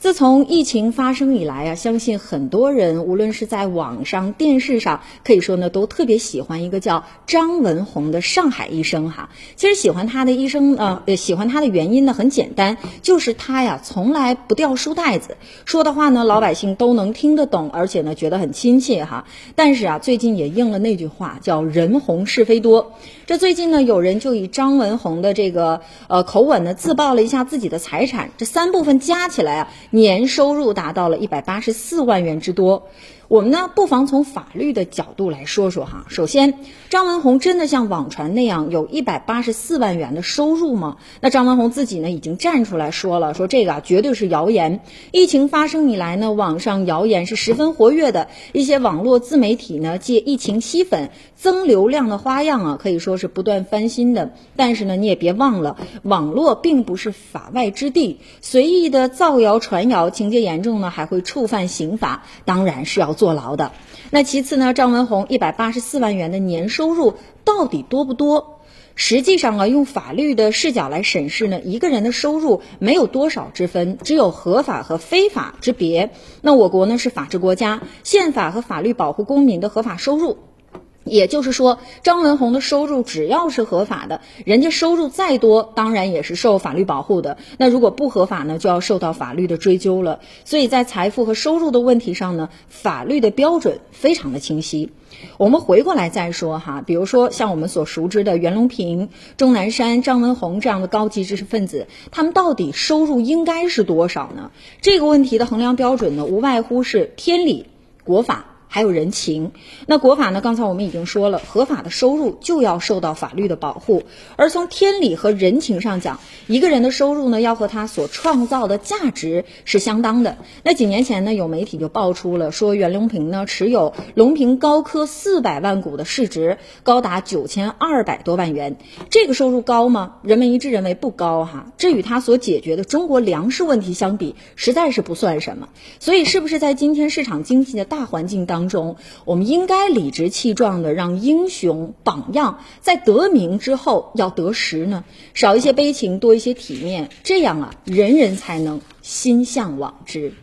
自从疫情发生以来啊，相信很多人无论是在网上、电视上，可以说呢，都特别喜欢一个叫张文宏的上海医生哈。其实喜欢他的医生呃，喜欢他的原因呢很简单，就是他呀从来不掉书袋子，说的话呢老百姓都能听得懂，而且呢觉得很亲切哈。但是啊，最近也应了那句话，叫人红是非多。这最近呢，有人就以张文宏的这个呃口吻呢自曝了一下自己的财产，这三部分加起来啊。年收入达到了一百八十四万元之多。我们呢，不妨从法律的角度来说说哈。首先，张文宏真的像网传那样有一百八十四万元的收入吗？那张文宏自己呢，已经站出来说了，说这个啊绝对是谣言。疫情发生以来呢，网上谣言是十分活跃的，一些网络自媒体呢借疫情吸粉、增流量的花样啊，可以说是不断翻新的。但是呢，你也别忘了，网络并不是法外之地，随意的造谣传传谣，情节严重呢，还会触犯刑法，当然是要。坐牢的。那其次呢？张文宏一百八十四万元的年收入到底多不多？实际上啊，用法律的视角来审视呢，一个人的收入没有多少之分，只有合法和非法之别。那我国呢是法治国家，宪法和法律保护公民的合法收入。也就是说，张文宏的收入只要是合法的，人家收入再多，当然也是受法律保护的。那如果不合法呢，就要受到法律的追究了。所以在财富和收入的问题上呢，法律的标准非常的清晰。我们回过来再说哈，比如说像我们所熟知的袁隆平、钟南山、张文宏这样的高级知识分子，他们到底收入应该是多少呢？这个问题的衡量标准呢，无外乎是天理、国法。还有人情，那国法呢？刚才我们已经说了，合法的收入就要受到法律的保护。而从天理和人情上讲，一个人的收入呢，要和他所创造的价值是相当的。那几年前呢，有媒体就爆出了说袁隆平呢持有隆平高科四百万股的市值高达九千二百多万元，这个收入高吗？人们一致认为不高哈。这与他所解决的中国粮食问题相比，实在是不算什么。所以，是不是在今天市场经济的大环境当？当中，我们应该理直气壮的让英雄榜样在得名之后要得实呢，少一些悲情，多一些体面，这样啊，人人才能心向往之。